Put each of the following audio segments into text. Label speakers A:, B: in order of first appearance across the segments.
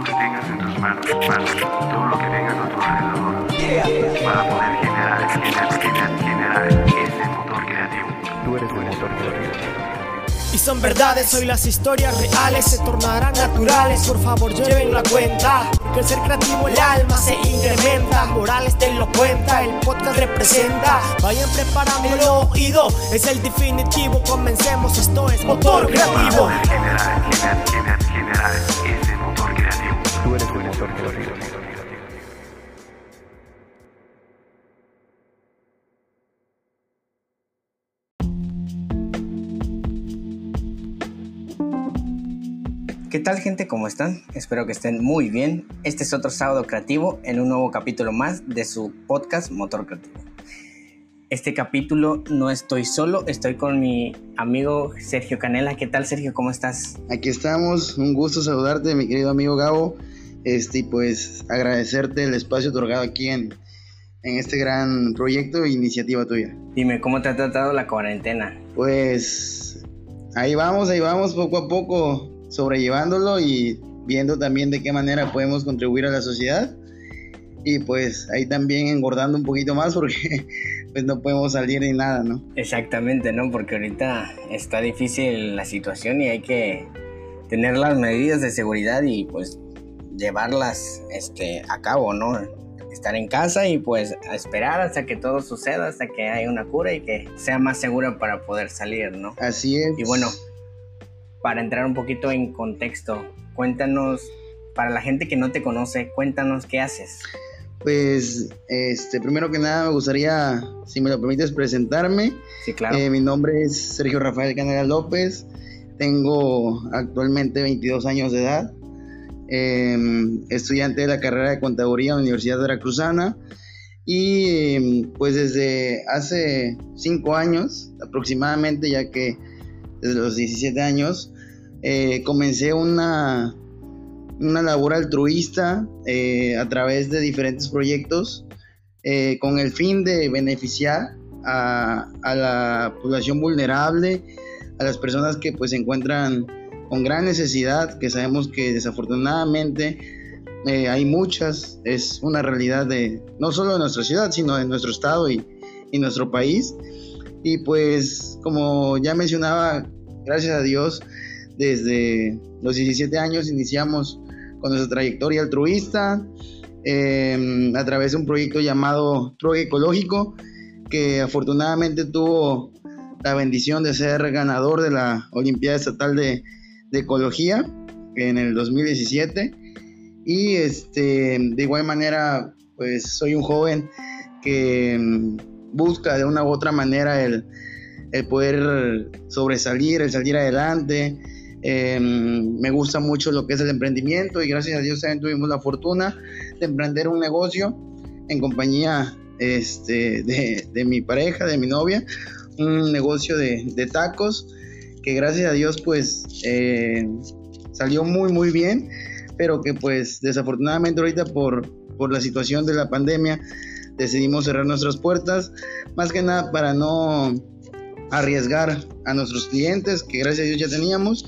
A: lo que tengas en tus manos, manos, todo lo que tengas a tu alrededor, para poder generar, generar, generar, generar ese motor creativo. Tú eres el motor creativo.
B: Y son verdades, hoy las historias reales se tornarán naturales. Por favor, lleven la cuenta. Que el ser creativo, el alma se incrementa. Morales te lo cuenta, el podcast representa. Vayan preparando el oído, es el definitivo. Comencemos, esto es motor
A: Para
B: creativo.
A: poder generar, generar,
C: ¿Qué tal gente? ¿Cómo están? Espero que estén muy bien. Este es otro sábado creativo en un nuevo capítulo más de su podcast Motor Creativo. Este capítulo no estoy solo, estoy con mi amigo Sergio Canela. ¿Qué tal Sergio? ¿Cómo estás?
D: Aquí estamos, un gusto saludarte, mi querido amigo Gabo. Este, y pues agradecerte el espacio otorgado aquí en, en este gran proyecto e iniciativa tuya.
C: Dime, ¿cómo te ha tratado la cuarentena?
D: Pues ahí vamos, ahí vamos, poco a poco sobrellevándolo y viendo también de qué manera podemos contribuir a la sociedad. Y pues ahí también engordando un poquito más porque pues no podemos salir ni nada, ¿no?
C: Exactamente, ¿no? Porque ahorita está difícil la situación y hay que tener las medidas de seguridad y pues llevarlas este, a cabo, ¿no? Estar en casa y pues esperar hasta que todo suceda, hasta que haya una cura y que sea más segura para poder salir, ¿no?
D: Así es.
C: Y bueno, para entrar un poquito en contexto, cuéntanos, para la gente que no te conoce, cuéntanos qué haces.
D: Pues, este, primero que nada me gustaría, si me lo permites, presentarme.
C: Sí, claro.
D: Eh, mi nombre es Sergio Rafael Canela López. Tengo actualmente 22 años de edad. Eh, estudiante de la carrera de contaduría en la Universidad Veracruzana. Y eh, pues desde hace 5 años aproximadamente, ya que desde los 17 años, eh, comencé una, una labor altruista eh, a través de diferentes proyectos eh, con el fin de beneficiar a, a la población vulnerable, a las personas que pues se encuentran con gran necesidad, que sabemos que desafortunadamente eh, hay muchas, es una realidad de no solo de nuestra ciudad, sino de nuestro estado y, y nuestro país. Y pues como ya mencionaba, gracias a Dios, desde los 17 años iniciamos con nuestra trayectoria altruista eh, a través de un proyecto llamado Trogue Ecológico, que afortunadamente tuvo la bendición de ser ganador de la Olimpiada Estatal de, de Ecología en el 2017. Y este, de igual manera, pues soy un joven que mm, busca de una u otra manera el, el poder sobresalir, el salir adelante. Eh, me gusta mucho lo que es el emprendimiento y gracias a Dios también tuvimos la fortuna de emprender un negocio en compañía este, de, de mi pareja, de mi novia, un negocio de, de tacos que gracias a Dios pues eh, salió muy muy bien, pero que pues desafortunadamente ahorita por, por la situación de la pandemia decidimos cerrar nuestras puertas, más que nada para no arriesgar a nuestros clientes, que gracias a Dios ya teníamos,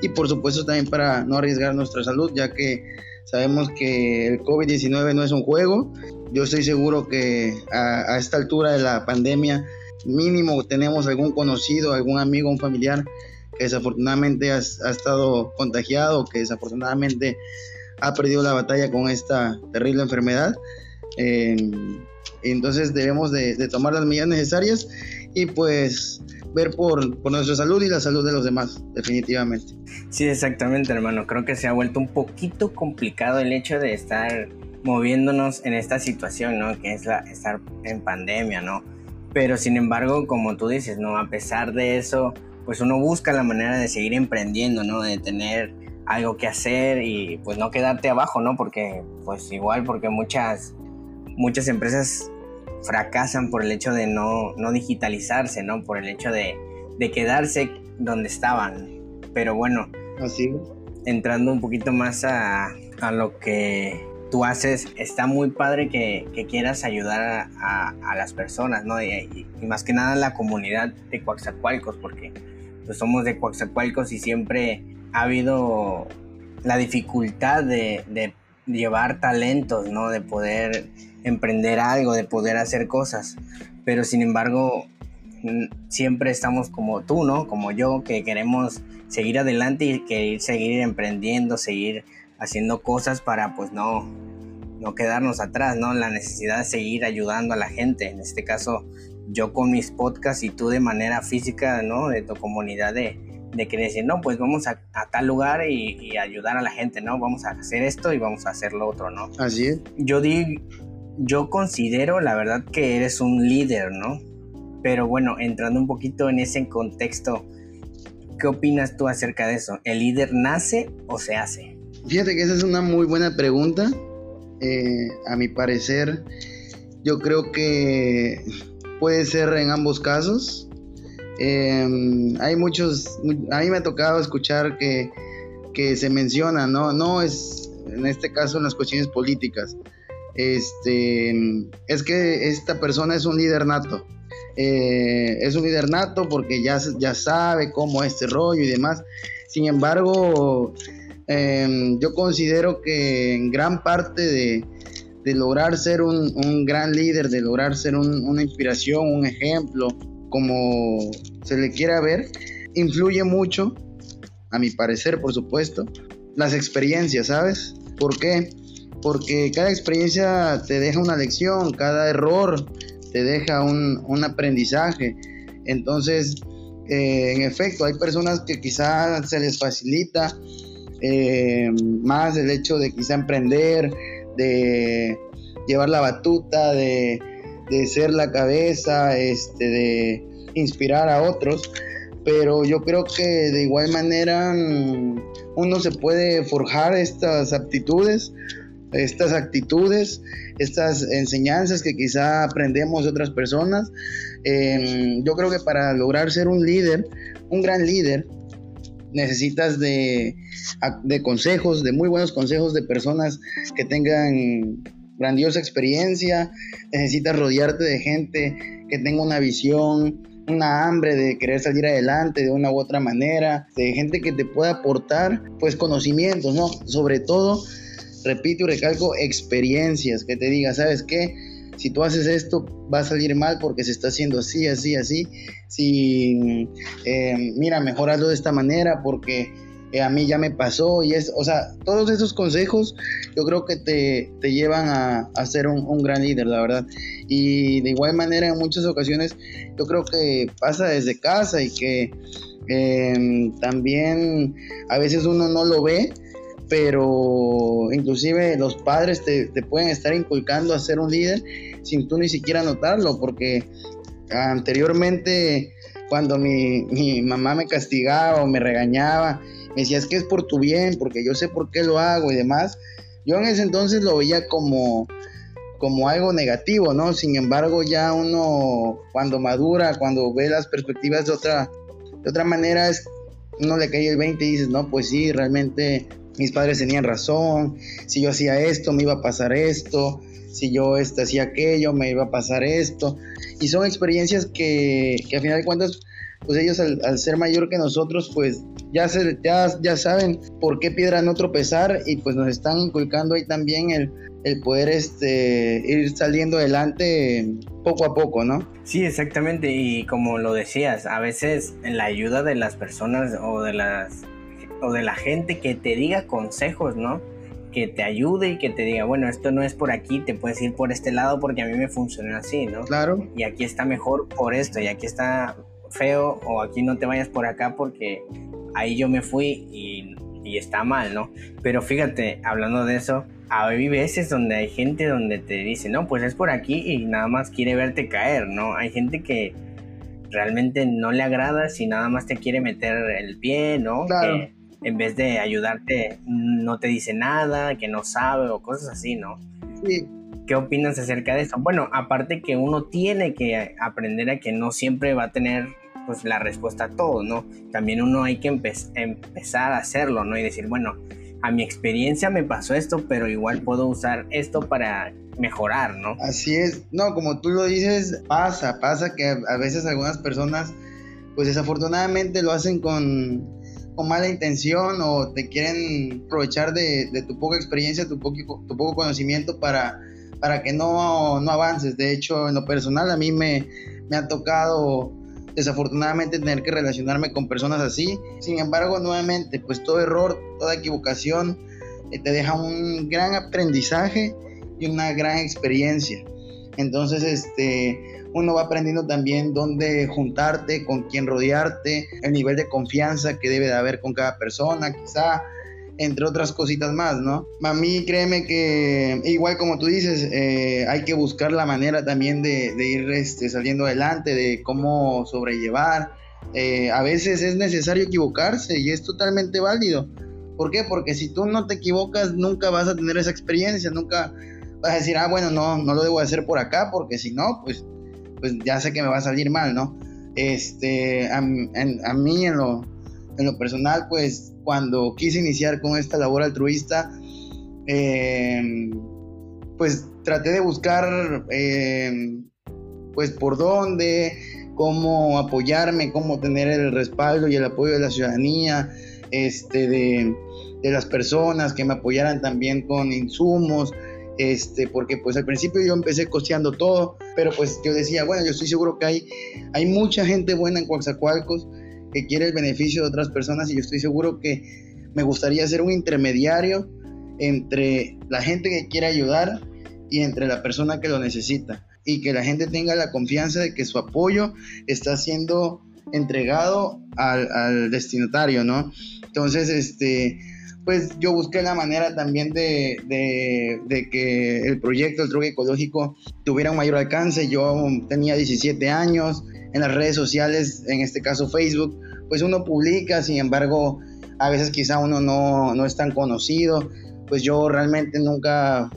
D: y por supuesto también para no arriesgar nuestra salud, ya que sabemos que el COVID-19 no es un juego. Yo estoy seguro que a, a, esta altura de la pandemia, mínimo tenemos algún conocido, algún amigo, un familiar que desafortunadamente ha, ha estado contagiado, que desafortunadamente ha perdido la batalla con esta terrible enfermedad. Eh, entonces debemos de, de, tomar las medidas necesarias y pues ver por, por, nuestra salud y la salud de los demás, definitivamente.
C: Sí, exactamente, hermano. Creo que se ha vuelto un poquito complicado el hecho de estar moviéndonos en esta situación, ¿no? Que es la, estar en pandemia, ¿no? Pero sin embargo, como tú dices, ¿no? A pesar de eso, pues uno busca la manera de seguir emprendiendo, ¿no? De tener algo que hacer y pues no quedarte abajo, ¿no? Porque pues igual, porque muchas, muchas empresas fracasan por el hecho de no, no digitalizarse, ¿no? Por el hecho de, de quedarse donde estaban. Pero bueno,
D: Así.
C: entrando un poquito más a, a lo que tú haces, está muy padre que, que quieras ayudar a, las personas, ¿no? Y, más que nada la comunidad de Coaxacualcos, porque pues somos de Coaxacualcos y siempre ha habido la dificultad de, de llevar talentos, ¿no? De poder emprender algo, de poder hacer cosas. Pero sin embargo, siempre estamos como tú, ¿no? Como yo, que queremos seguir adelante y querer seguir emprendiendo, seguir haciendo cosas para pues no, no quedarnos atrás, ¿no? La necesidad de seguir ayudando a la gente. En este caso, yo con mis podcasts y tú de manera física, ¿no? De tu comunidad de, de querer decir, no, pues vamos a, tal lugar y, ayudar a la gente, ¿no? Vamos a hacer esto y vamos a hacer lo otro, ¿no?
D: Así es.
C: Yo, di, yo considero, la verdad, que eres un líder, ¿no? Pero bueno, entrando un poquito en ese contexto, ¿qué opinas tú acerca de eso? ¿El líder nace o se hace?
D: Fíjate que esa es una muy buena pregunta. Eh, a mi parecer, yo creo que puede ser en ambos casos. Em, hay muchos, a mí me ha tocado escuchar que, que se menciona, ¿no? No es, en este caso, en las cuestiones políticas. Este, es que esta persona es un líder nato. Eh, es un líder nato porque ya, ya sabe cómo es este rollo y demás. Sin embargo, em, yo considero que en gran parte de, de lograr ser un, un, gran líder, de lograr ser un, una inspiración, un ejemplo, como se le quiera ver, influye mucho, a mi parecer, por supuesto, las experiencias, ¿sabes? ¿Por qué? Porque cada experiencia te deja una lección, cada error te deja un, un aprendizaje. Entonces, eh, en efecto, hay personas que quizás se les facilita eh, más el hecho de quizá emprender, de llevar la batuta, de, de ser la cabeza, este, de inspirar a otros. Pero yo creo que de igual manera mm, uno se puede forjar estas aptitudes estas actitudes, estas enseñanzas que quizá aprendemos de otras personas. Em, yo creo que para lograr ser un líder, un gran líder, necesitas de, de consejos, de muy buenos consejos de personas que tengan grandiosa experiencia, necesitas rodearte de gente que tenga una visión, una hambre de querer salir adelante de una u otra manera, de gente que te pueda aportar pues conocimientos, ¿no? Sobre todo repito y recalco, experiencias, que te diga, ¿sabes qué? Si tú haces esto, va a salir mal porque se está haciendo así, así, así. Si, eh, mira, mejor hazlo de esta manera porque eh, a mí ya me pasó y es, o sea, todos esos consejos yo creo que te, te llevan a, a ser un, un, gran líder, la verdad. Y de igual manera en muchas ocasiones yo creo que pasa desde casa y que eh, también a veces uno no lo ve, pero inclusive los padres te, pueden estar inculcando a ser un líder sin tú ni siquiera notarlo, porque anteriormente cuando mi, mamá me castigaba o me regañaba, me decía es que es por tu bien, porque yo sé por qué lo hago y demás, yo en ese entonces lo veía como, como algo negativo, ¿no? Sin embargo, ya uno cuando madura, cuando ve las perspectivas de otra, de otra manera, es, uno le cae el 20 y dices, no, pues sí, realmente mis padres tenían razón, si yo hacía esto me iba a pasar esto, si yo este, hacía aquello me iba a pasar esto. Y son experiencias que, que a final de cuentas, pues ellos al, ser mayor que nosotros, pues ya, se, ya, ya saben por qué piedra no tropezar y pues nos están inculcando ahí también el, el poder este, ir saliendo adelante poco a poco, ¿no?
C: Sí, exactamente. Y como lo decías, a veces la ayuda de las personas o de las o de la gente que te diga consejos, ¿no? Que te ayude y que te diga, bueno, esto no es por aquí, te puedes ir por este lado porque a mí me funciona así, ¿no?
D: Claro.
C: Y aquí está mejor por esto, y aquí está feo, o aquí no te vayas por acá porque ahí yo me fui y, y está mal, ¿no? Pero fíjate, hablando de eso, hay veces donde hay gente donde te dice, no, pues es por aquí y nada más quiere verte caer, ¿no? Hay gente que realmente no le agrada si nada más te quiere meter el pie, ¿no?
D: Claro
C: en vez de ayudarte no te dice nada, que no sabe o cosas así, ¿no?
D: Sí.
C: ¿Qué opinas acerca de eso? Bueno, aparte que uno tiene que aprender a que no siempre va a tener pues la respuesta a todo, ¿no? También uno hay que empezar a hacerlo, ¿no? Y decir, bueno, a mi experiencia me pasó esto, pero igual puedo usar esto para mejorar, ¿no?
D: Así es, no, como tú lo dices, pasa, pasa que a veces algunas personas, pues desafortunadamente lo hacen con con mala intención o te quieren aprovechar de, tu poca experiencia, tu poco, tu poco conocimiento para, para que no, no avances. De hecho, en lo personal a mí me, me ha tocado desafortunadamente tener que relacionarme con personas así. Sin embargo, nuevamente, pues todo error, toda equivocación eh, te deja un gran aprendizaje y una gran experiencia. Entonces, este, uno va aprendiendo también dónde juntarte, con quién rodearte, el nivel de confianza que debe de haber con cada persona, quizá, entre otras cositas más, ¿no? A mí créeme que igual como tú dices, eh, hay que buscar la manera también de, ir este, saliendo adelante, de cómo sobrellevar. Eh, a veces es necesario equivocarse y es totalmente válido. ¿Por qué? Porque si tú no te equivocas, nunca vas a tener esa experiencia, nunca vas a decir, ah, bueno, no, no lo debo hacer por acá, porque si no, pues, pues ya sé que me va a salir mal, ¿no? Este, a, mí en lo, en lo personal, pues cuando quise iniciar con esta labor altruista, em, pues traté de buscar, em, pues por dónde, cómo apoyarme, cómo tener el respaldo y el apoyo de la ciudadanía, este, de, de las personas que me apoyaran también con insumos, este, porque pues al principio yo empecé costeando todo, pero pues yo decía, bueno, yo estoy seguro que hay, hay mucha gente buena en Coaxacualcos que quiere el beneficio de otras personas y yo estoy seguro que me gustaría ser un intermediario entre la gente que quiere ayudar y entre la persona que lo necesita y que la gente tenga la confianza de que su apoyo está siendo entregado al, al destinatario, ¿no? Entonces, este, pues yo busqué la manera también de, de, que el proyecto, el truque ecológico, tuviera un mayor alcance. Yo tenía 17 años, en las redes sociales, en este caso Facebook, pues uno publica, sin embargo, a veces quizá uno no, no es tan conocido. Pues yo realmente nunca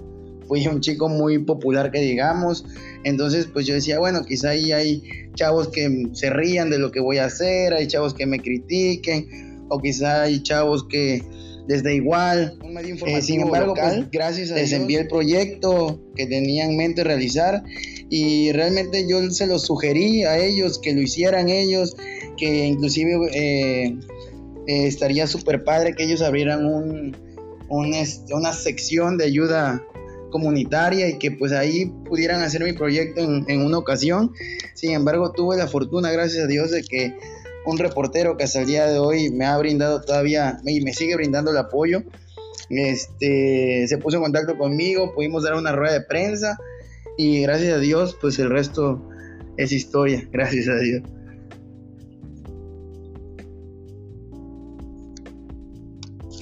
D: fui un chico muy popular que digamos. Entonces, pues yo decía, bueno, quizá ahí hay chavos que se rían de lo que voy a hacer, hay chavos que me critiquen, o quizá hay chavos que desde igual. Un medio eh, sin embargo, pues, gracias a les envié el proyecto que tenía en mente realizar y realmente yo se los sugerí a ellos que lo hicieran ellos, que inclusive eh, eh, estaría súper padre que ellos abrieran un, una sección de ayuda comunitaria y que pues ahí pudieran hacer mi proyecto en, en, una ocasión. Sin embargo, tuve la fortuna, gracias a Dios, de que un reportero que hasta el día de hoy me ha brindado todavía y me sigue brindando el apoyo. Este, se puso en contacto conmigo, pudimos dar una rueda de prensa y gracias a Dios, pues el resto es historia, gracias a Dios.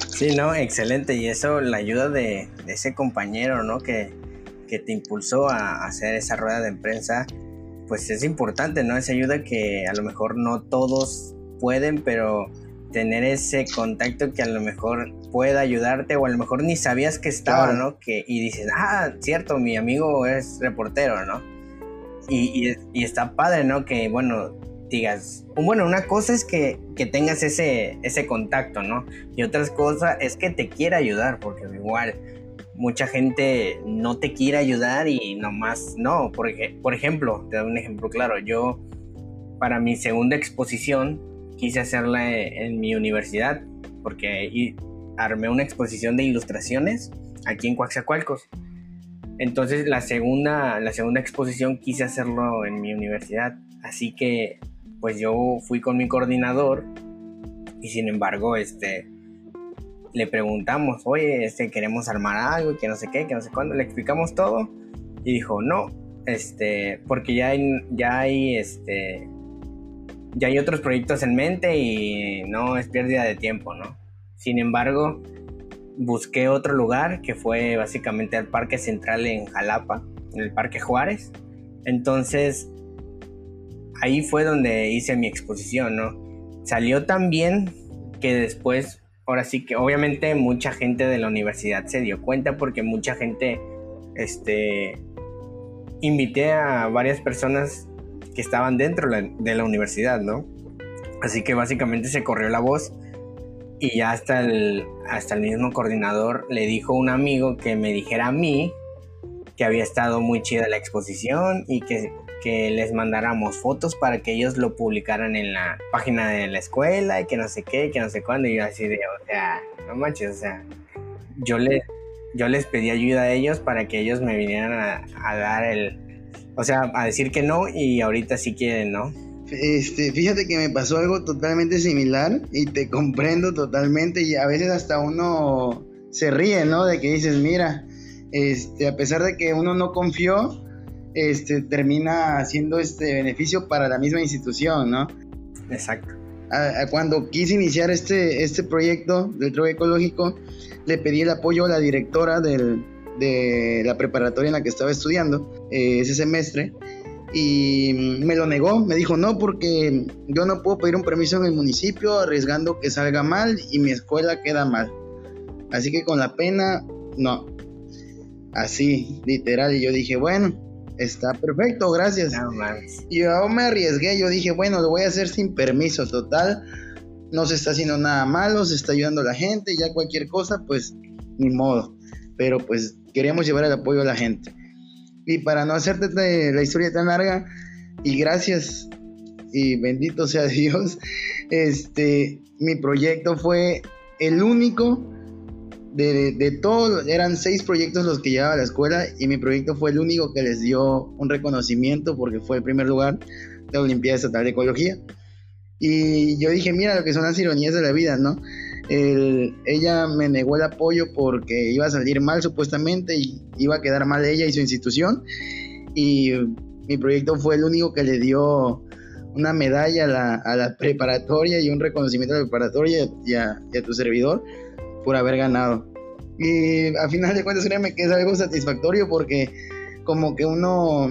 C: Sí, no, excelente. Y eso, la ayuda de, ese compañero, ¿no? Que, que, te impulsó a hacer esa rueda de prensa, pues es importante, ¿no? Esa ayuda que a lo mejor no todos pueden, pero tener ese contacto que a lo mejor pueda ayudarte o a lo mejor ni sabías que estaba, ¿no? Que, y dices, ah, cierto, mi amigo es reportero, ¿no? Y, y, está padre, ¿no? Que, bueno, digas, bueno, una cosa es que, que, tengas ese, ese contacto, ¿no? Y otra cosa es que te quiera ayudar, porque igual mucha gente no te quiere ayudar y nomás no. Porque, por ejemplo, te doy un ejemplo claro. Yo, para mi segunda exposición, quise hacerla en mi universidad porque armé una exposición de ilustraciones aquí en Coaxacualcos. Entonces la segunda, la segunda exposición quise hacerlo en mi universidad. Así que pues yo fui con mi coordinador y sin embargo este le preguntamos, oye, este, queremos armar algo, que no sé qué, que no sé cuándo, le explicamos todo y dijo, no, este, porque ya hay, ya hay, este, ya hay otros proyectos en mente y no es pérdida de tiempo, ¿no? Sin embargo, busqué otro lugar que fue básicamente el Parque Central en Jalapa, en el Parque Juárez. Entonces, ahí fue donde hice mi exposición, ¿no? Salió tan bien que después ahora sí que obviamente mucha gente de la universidad se dio cuenta porque mucha gente, este, invité a varias personas que estaban dentro de la universidad, ¿no? Así que básicamente se corrió la voz y ya hasta el, hasta el mismo coordinador le dijo a un amigo que me dijera a mí que había estado muy chida la exposición y que, que les mandáramos fotos para que ellos lo publicaran en la página de la escuela y que no sé qué, que no sé cuándo. Y yo así de, o sea, no manches, o sea, yo, le, yo les pedí ayuda a ellos para que ellos me vinieran a, a dar el, o sea, a decir que no y ahorita sí quieren, ¿no?
D: Este, fíjate que me pasó algo totalmente similar y te comprendo totalmente y a veces hasta uno se ríe, ¿no? De que dices, mira, este, a pesar de que uno no confió, este, termina haciendo este beneficio para la misma institución, ¿no?
C: Exacto.
D: Cuando quise iniciar este, este proyecto del tro ecológico, le pedí el apoyo a la directora de la preparatoria en la que estaba estudiando eh, ese semestre y me lo negó, me dijo no porque yo no puedo pedir un permiso en el municipio arriesgando que salga mal y mi escuela queda mal. Así que con la pena, no. Así, literal, y yo dije, bueno, Está perfecto, gracias. y yo me arriesgué, yo dije, bueno, lo voy a hacer sin permiso, total. No se está haciendo nada malo, se está ayudando a la gente, ya cualquier cosa, pues ni modo. Pero pues queremos llevar el apoyo a la gente. Y para no hacerte la historia tan larga, y gracias y bendito sea Dios, este, mi proyecto fue el único de, de todos, eran seis proyectos los que llevaba a la escuela y mi proyecto fue el único que les dio un reconocimiento porque fue el primer lugar de la Olimpiada Estatal de Ecología. Y yo dije, mira lo que son las ironías de la vida, ¿no? ella me negó el apoyo porque iba a salir mal supuestamente y iba a quedar mal ella y su institución. Y mi proyecto fue el único que le dio una medalla a la, a la preparatoria y un reconocimiento a la preparatoria y a tu servidor por haber ganado. Y a final de cuentas, créeme que es algo satisfactorio porque como que uno,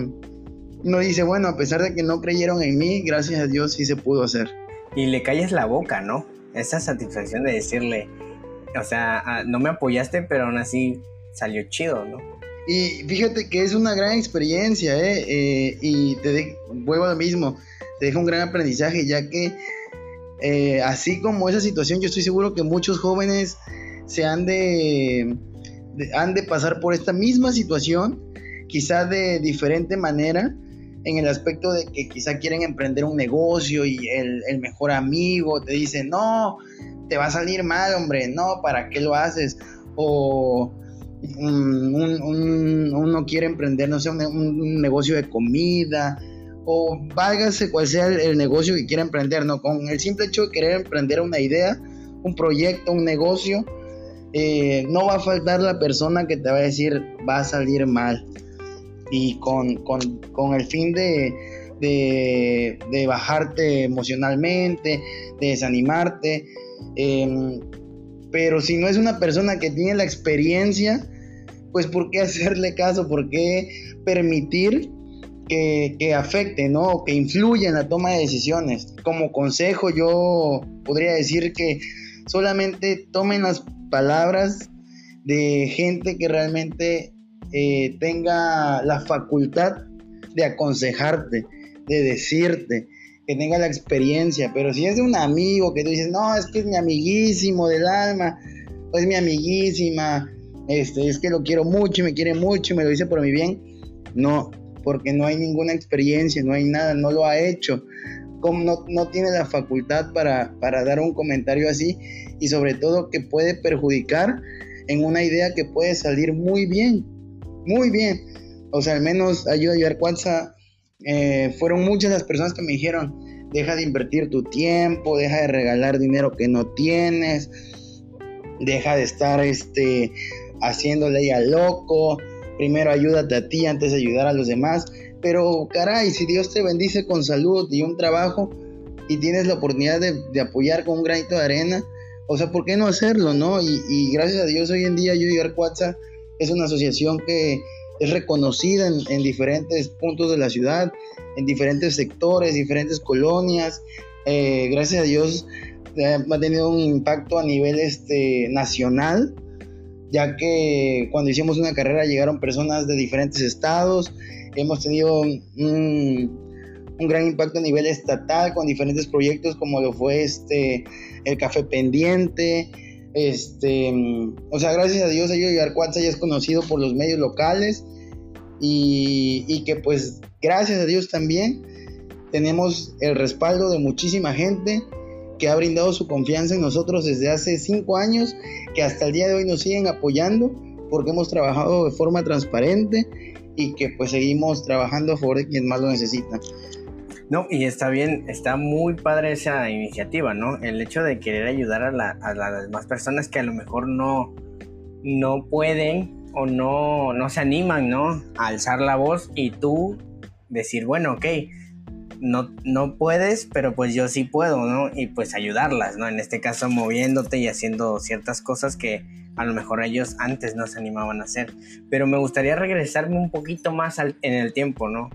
D: uno dice, bueno, a pesar de que no creyeron en mí, gracias a Dios sí se pudo hacer.
C: Y le calles la boca, ¿no? Esa satisfacción de decirle, o sea, ah, no me apoyaste, pero aún así salió chido, ¿no?
D: Y fíjate que es una gran experiencia, ¿eh? eh y te vuelvo a lo mismo, te deja un gran aprendizaje, ya que eh, así como esa situación, yo estoy seguro que muchos jóvenes se han de, han de pasar por esta misma situación, quizá de diferente manera, en el aspecto de que quizá quieren emprender un negocio y el, mejor amigo te dice, no, te va a salir mal, hombre, no, ¿para qué lo haces? O uno quiere emprender, no sé, un, negocio de comida, o válgase cual sea el, negocio que quiera emprender, ¿no? Con el simple hecho de querer emprender una idea, un proyecto, un negocio, eh, no va a faltar la persona que te va a decir va a salir mal. Y con, el fin de, de, bajarte emocionalmente, de desanimarte. Em, pero si no es una persona que tiene la experiencia, pues ¿por qué hacerle caso? ¿Por qué permitir que, que, afecte, ¿no? Que influya en la toma de decisiones. Como consejo yo podría decir que solamente tomen las palabras de gente que realmente eh, tenga la facultad de aconsejarte, de decirte, que tenga la experiencia, pero si es de un amigo que tú dices, no, es que es mi amiguísimo del alma, es mi amiguísima, este, es que lo quiero mucho y me quiere mucho y me lo dice por mi bien, no, porque no hay ninguna experiencia, no hay nada, no lo ha hecho, no, no tiene la facultad para, para dar un comentario así y sobre todo que puede perjudicar en una idea que puede salir muy bien, muy bien. O sea, al menos ayuda a ayudar Cuatza. Eh, fueron muchas las personas que me dijeron, deja de invertir tu tiempo, deja de regalar dinero que no tienes, deja de estar este, haciéndole a loco, primero ayúdate a ti antes de ayudar a los demás. Pero caray, si Dios te bendice con salud y un trabajo y tienes la oportunidad de, apoyar con un granito de arena, o sea, ¿por qué no hacerlo, no? Y, gracias a Dios hoy en día Yo Cuatza es una asociación que es reconocida en, diferentes puntos de la ciudad, en diferentes sectores, diferentes colonias. Eh, gracias a Dios eh, ha tenido un impacto a nivel este, nacional, ya que cuando hicimos una carrera llegaron personas de diferentes estados. Hemos tenido un, un gran impacto a nivel estatal con diferentes proyectos como lo fue este el café pendiente, este, o sea, gracias a Dios Ayuda Arcuatza ya es conocido por los medios locales. Y, y que pues gracias a Dios también tenemos el respaldo de muchísima gente que ha brindado su confianza en nosotros desde hace cinco años, que hasta el día de hoy nos siguen apoyando porque hemos trabajado de forma transparente y que pues seguimos trabajando a favor de quien más lo necesita.
C: No, y está bien, está muy padre esa iniciativa, ¿no? El hecho de querer ayudar a, las demás personas que a lo mejor no, no pueden o no, no se animan, ¿no? A alzar la voz y tú decir, bueno, ok, no, no puedes, pero pues yo sí puedo, ¿no? Y pues ayudarlas, ¿no? En este caso moviéndote y haciendo ciertas cosas que a lo mejor ellos antes no se animaban a hacer. Pero me gustaría regresarme un poquito más en el tiempo, ¿no?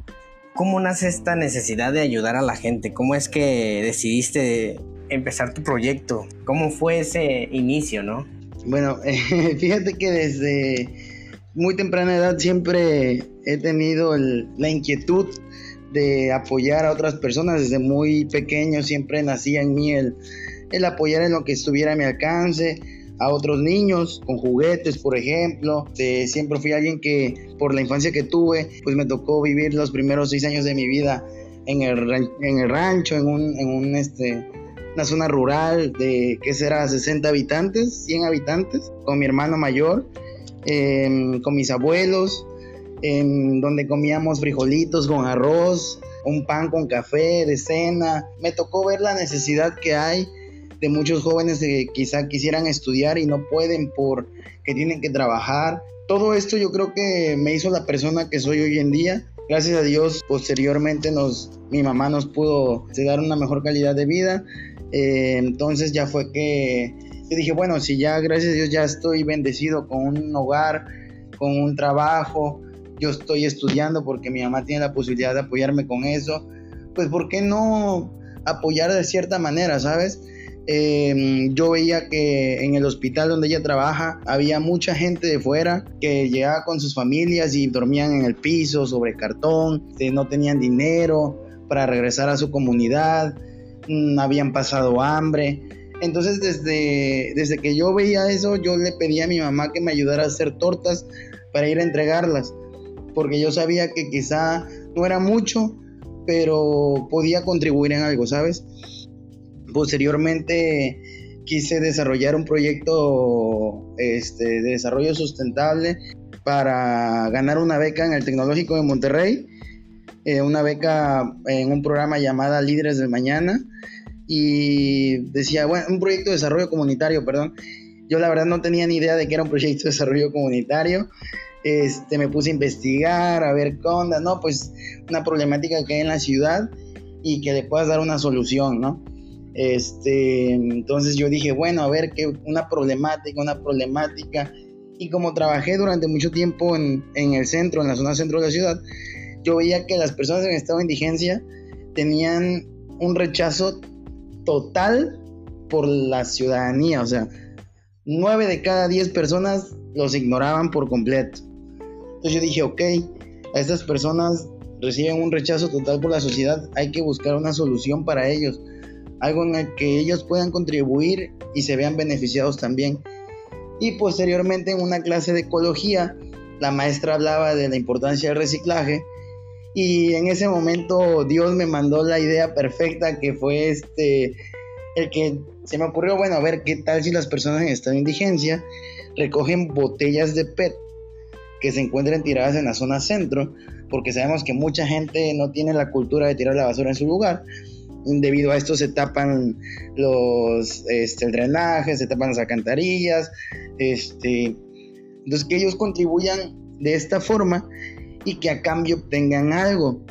C: ¿Cómo nace esta necesidad de ayudar a la gente? ¿Cómo es que decidiste empezar tu proyecto? ¿Cómo fue ese inicio, no?
D: Bueno, fíjate que desde muy temprana edad siempre he tenido la inquietud de apoyar a otras personas desde muy pequeño, siempre nacía en mí el, apoyar en lo que estuviera a mi alcance, a otros niños con juguetes, por ejemplo. siempre fui alguien que, por la infancia que tuve, pues me tocó vivir los primeros seis años de mi vida en el, en el rancho, en un, en un este, una zona rural de, ¿qué será? 60 habitantes, 100 habitantes, con mi hermano mayor, em, con mis abuelos, donde comíamos frijolitos con arroz, un pan con café de cena. Me tocó ver la necesidad que hay de muchos jóvenes que quizá quisieran estudiar y no pueden por que tienen que trabajar. Todo esto yo creo que me hizo la persona que soy hoy en día. Gracias a Dios, posteriormente nos, mi mamá nos pudo dar una mejor calidad de vida. Eh, entonces ya fue que yo dije, bueno, si ya gracias a Dios ya estoy bendecido con un hogar, con un trabajo, yo estoy estudiando porque mi mamá tiene la posibilidad de apoyarme con eso, pues ¿por qué no apoyar de cierta manera, sabes? Em, yo veía que en el hospital donde ella trabaja había mucha gente de fuera que llegaba con sus familias y dormían en el piso sobre cartón, no tenían dinero para regresar a su comunidad, mm, habían pasado hambre. Entonces desde, desde que yo veía eso, yo le pedí a mi mamá que me ayudara a hacer tortas para ir a entregarlas porque yo sabía que quizá no era mucho, pero podía contribuir en algo, ¿sabes? Posteriormente quise desarrollar un proyecto este, de desarrollo sustentable para ganar una beca en el Tecnológico de Monterrey, eh, una beca en un programa llamada Líderes del Mañana, y decía, bueno, un proyecto de desarrollo comunitario, perdón. Yo la verdad no tenía ni idea de que era un proyecto de desarrollo comunitario este, me puse a investigar, a ver qué onda, ¿no? Pues una problemática que hay en la ciudad y que le puedas dar una solución, ¿no? Este, entonces yo dije, bueno, a ver, qué una problemática, una problemática. Y como trabajé durante mucho tiempo en, en el centro, en la zona centro de la ciudad, yo veía que las personas en estado de indigencia tenían un rechazo total por la ciudadanía, o sea, nueve de cada diez personas los ignoraban por completo. Yo dije, ok, a estas personas reciben un rechazo total por la sociedad, hay que buscar una solución para ellos, algo en el que ellos puedan contribuir y se vean beneficiados también. Y posteriormente en una clase de ecología, la maestra hablaba de la importancia del reciclaje. Y en ese momento Dios me mandó la idea perfecta que fue este el que se me ocurrió, bueno, a ver qué tal si las personas en estado de indigencia recogen botellas de PET que se encuentren tiradas en la zona centro, porque sabemos que mucha gente no tiene la cultura de tirar la basura en su lugar. Debido a esto se tapan los este, el drenaje, se tapan las alcantarillas, este, entonces que ellos contribuyan de esta forma y que a cambio obtengan algo.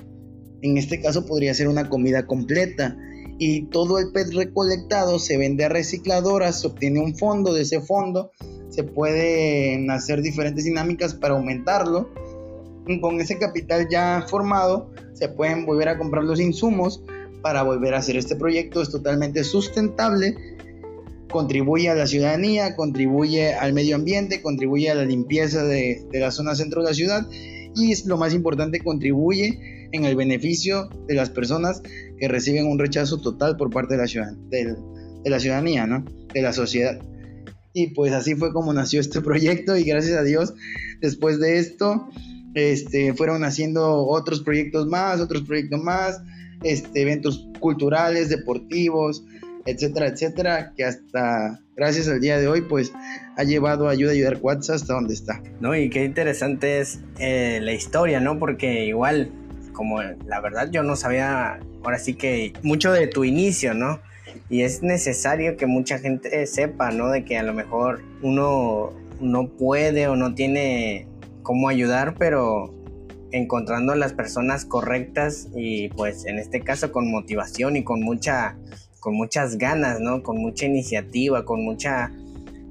D: En este caso podría ser una comida completa y todo el PET recolectado se vende a recicladoras, se obtiene un fondo, de ese fondo se pueden hacer diferentes dinámicas para aumentarlo. con ese capital ya formado se pueden volver a comprar los insumos para volver a hacer este proyecto. Es totalmente sustentable, contribuye a la ciudadanía, contribuye al medio ambiente, contribuye a la limpieza de, de la zona centro de la ciudad y lo más importante, contribuye en el beneficio de las personas que reciben un rechazo total por parte de la, ciudad, de, la ciudadanía, ¿no? de la sociedad. Y pues así fue como nació este proyecto y gracias a Dios, después de esto, este, fueron haciendo otros proyectos más, otros proyectos más, este, eventos culturales, deportivos, etcétera, etcétera, que hasta gracias al día de hoy, pues ha llevado a Ayuda a Ayudar Cuatza hasta donde está.
C: No, y qué interesante es eh, la historia, ¿no? Porque igual, como la verdad yo no sabía, ahora sí que mucho de tu inicio, ¿no? Y es necesario que mucha gente sepa, ¿no? De que a lo mejor uno no puede o no tiene cómo ayudar, pero encontrando a las personas correctas y pues en este caso con motivación y con mucha con muchas ganas, ¿no? Con mucha iniciativa, con mucha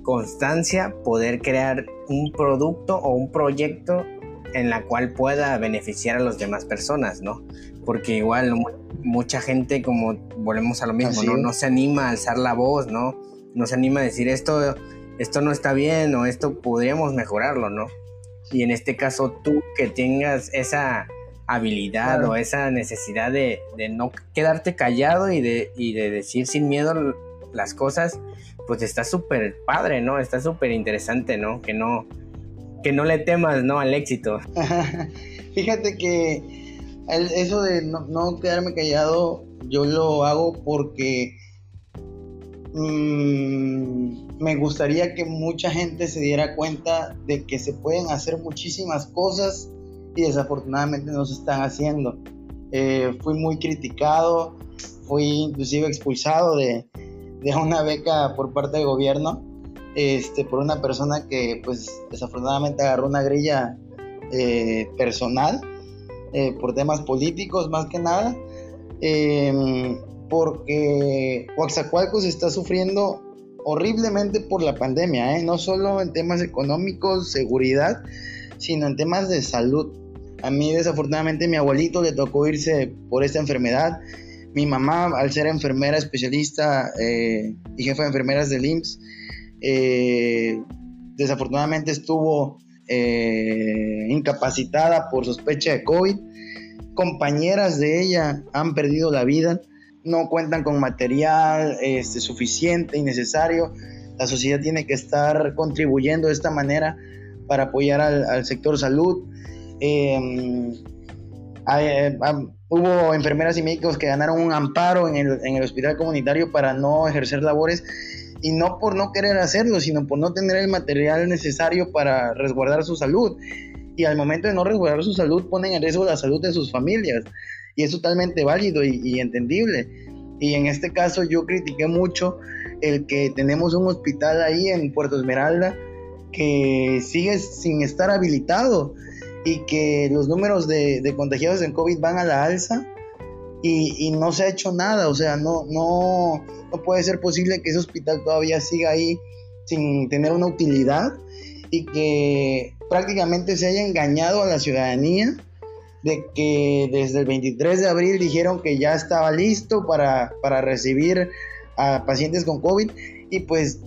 C: constancia, poder crear un producto o un proyecto en la cual pueda beneficiar a las demás personas, ¿no? Porque igual mucha gente, como volvemos a lo mismo, ¿no? No se anima a alzar la voz, ¿no? No se anima a decir esto, esto no está bien o esto podríamos mejorarlo, ¿no? Y en este caso tú que tengas esa habilidad o esa necesidad de, no quedarte callado y de, de decir sin miedo las cosas, pues está súper padre, ¿no? Está súper interesante, ¿no? Que no, que no le temas, ¿no? Al éxito.
D: Fíjate que eso de no, quedarme callado, yo lo hago porque mm, me gustaría que mucha gente se diera cuenta de que se pueden hacer muchísimas cosas y desafortunadamente no se están haciendo. Eh, fui muy criticado, fui inclusive expulsado de, de, una beca por parte del gobierno este, por una persona que pues desafortunadamente agarró una grilla eh, personal eh, por temas políticos más que nada. Em, porque Coaxacualcos está sufriendo horriblemente por la pandemia, no solo en temas económicos, seguridad, sino en temas de salud. A mí desafortunadamente mi abuelito le tocó irse por esta enfermedad. Mi mamá, al ser enfermera especialista eh, y jefa de enfermeras del IMSS, eh, desafortunadamente estuvo eh, incapacitada por sospecha de COVID. Compañeras de ella han perdido la vida, no cuentan con material este, suficiente y necesario. La sociedad tiene que estar contribuyendo de esta manera para apoyar al, sector salud. Em, eh, hubo enfermeras y médicos que ganaron un amparo en el, hospital comunitario para no ejercer labores y no por no querer hacerlo, sino por no tener el material necesario para resguardar su salud. Y al momento de no resguardar su salud ponen en riesgo la salud de sus familias. Y es totalmente válido y, y entendible. Y en este caso yo critiqué mucho el que tenemos un hospital ahí en Puerto Esmeralda que sigue sin estar habilitado y que los números de, contagiados en COVID van a la alza y, no se ha hecho nada, o sea, no, no, no puede ser posible que ese hospital todavía siga ahí sin tener una utilidad y que prácticamente se haya engañado a la ciudadanía de que desde el 23 de abril dijeron que ya estaba listo para, para recibir a pacientes con COVID y pues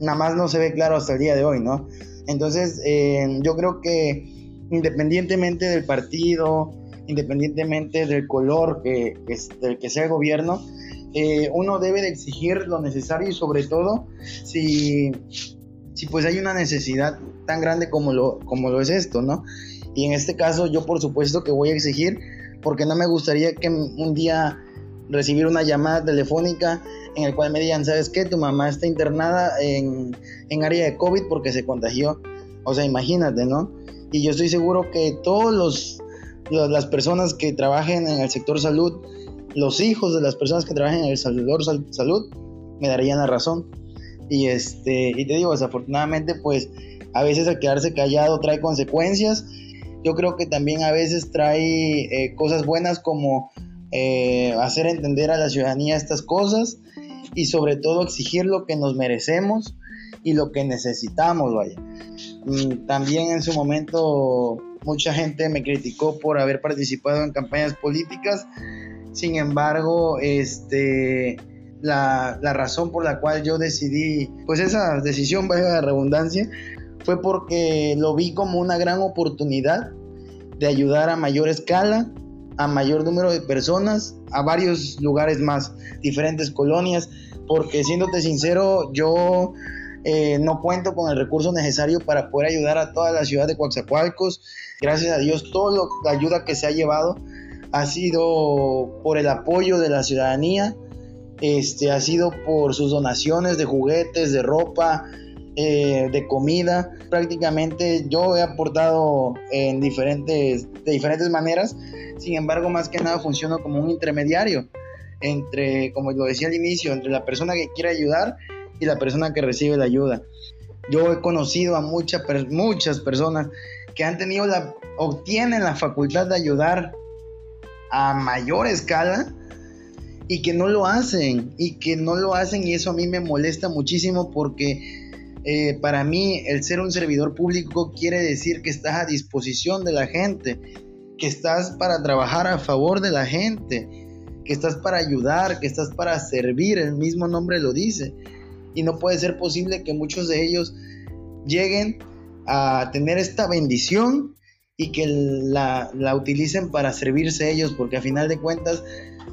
D: nada más no se ve claro hasta el día de hoy, ¿no? Entonces, eh, yo creo que independientemente del partido, independientemente del color que, del que sea el gobierno, eh, uno debe de exigir lo necesario y sobre todo si, si pues hay una necesidad tan grande como lo, como lo es esto, ¿no? Y en este caso yo por supuesto que voy a exigir porque no me gustaría que un día recibir una llamada telefónica en el cual me digan, ¿sabes qué? Tu mamá está internada en, en área de COVID porque se contagió. O sea, imagínate, ¿no? Y yo estoy seguro que todos los las personas que trabajen en el sector salud, los hijos de las personas que trabajen en el sector salud, me darían la razón. Y este, y te digo, desafortunadamente, pues a veces el quedarse callado trae consecuencias. Yo creo que también a veces trae eh, cosas buenas como eh, hacer entender a la ciudadanía estas cosas y sobre todo exigir lo que nos merecemos y lo que necesitamos, vaya. Mm, también en su momento mucha gente me criticó por haber participado en campañas políticas. Sin embargo, este, la, la razón por la cual yo decidí, pues esa decisión, vaya de redundancia, fue porque lo vi como una gran oportunidad de ayudar a mayor escala, a mayor número de personas, a varios lugares más, diferentes colonias, porque siéndote sincero, yo eh, no cuento con el recurso necesario para poder ayudar a toda la ciudad de Coaxacualcos. Gracias a Dios, toda la ayuda que se ha llevado ha sido por el apoyo de la ciudadanía, este, ha sido por sus donaciones de juguetes, de ropa, eh, de comida. Prácticamente yo he aportado en diferentes, de diferentes maneras, sin embargo, más que nada funciono como un intermediario entre, como lo decía al inicio, entre la persona que quiere ayudar y la persona que recibe la ayuda. Yo he conocido a muchas muchas personas que han tenido la, obtienen la facultad de ayudar a mayor escala y que no lo hacen, y que no lo hacen y eso a mí me molesta muchísimo porque eh, para mí el ser un servidor público quiere decir que estás a disposición de la gente, que estás para trabajar a favor de la gente, que estás para ayudar, que estás para servir, el mismo nombre lo dice. Y no puede ser posible que muchos de ellos lleguen a tener esta bendición y que la, utilicen para servirse ellos, porque a final de cuentas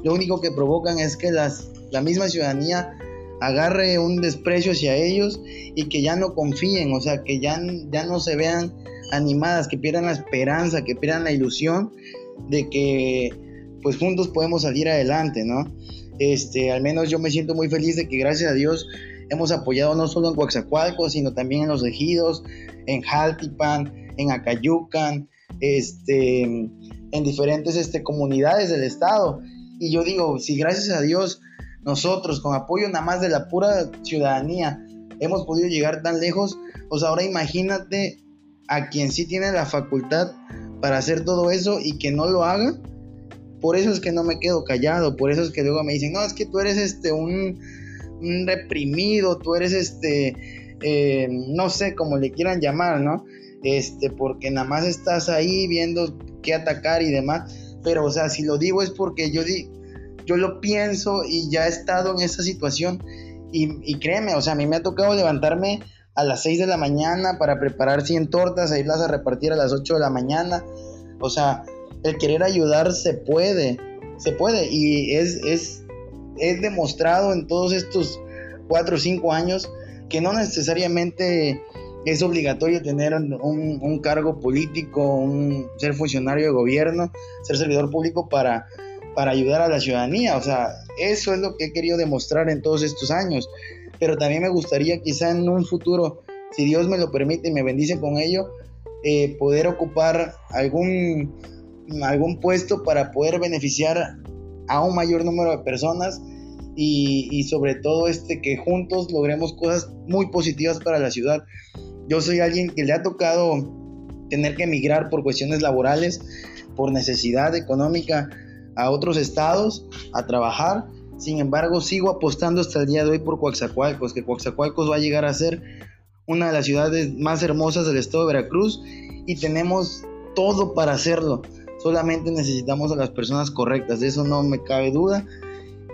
D: lo único que provocan es que las, la misma ciudadanía agarre un desprecio hacia ellos y que ya no confíen, o sea, que ya, ya no se vean animadas, que pierdan la esperanza, que pierdan la ilusión de que pues juntos podemos salir adelante, ¿no? Este, al menos yo me siento muy feliz de que gracias a Dios hemos apoyado no solo en Coaxacualco, sino también en los ejidos, en Jaltipan, en Acayucan, este, en diferentes este, comunidades del estado. Y yo digo, si gracias a Dios nosotros con apoyo nada más de la pura ciudadanía hemos podido llegar tan lejos, pues ahora imagínate a quien sí tiene la facultad para hacer todo eso y que no lo haga, por eso es que no me quedo callado, por eso es que luego me dicen, no, es que tú eres este un, reprimido, tú eres este, eh, no sé cómo le quieran llamar, ¿no? Este, porque nada más estás ahí viendo qué atacar y demás. Pero, o sea, si lo digo es porque yo, di, yo lo pienso y ya he estado en esa situación. Y, créeme, o sea, a mí me ha tocado levantarme a las 6 de la mañana para preparar 100 tortas e irlas a repartir a las 8 de la mañana. O sea, el querer ayudar se puede, se puede y es, es, es demostrado en todos estos cuatro o cinco años que no necesariamente es obligatorio tener un, cargo político, un, ser funcionario de gobierno, ser servidor público para, para ayudar a la ciudadanía. O sea, eso es lo que he querido demostrar en todos estos años. Pero también me gustaría quizá en un futuro, si Dios me lo permite y me bendice con ello, eh, poder ocupar algún algún puesto para poder beneficiar a un mayor número de personas y, sobre todo este que juntos logremos cosas muy positivas para la ciudad. Yo soy alguien que le ha tocado tener que emigrar por cuestiones laborales, por necesidad económica a otros estados a trabajar. Sin embargo, sigo apostando hasta el día de hoy por Coaxacualcos, que Coaxacualcos va a llegar a ser una de las ciudades más hermosas del estado de Veracruz y tenemos todo para hacerlo solamente necesitamos a las personas correctas, de eso no me cabe duda.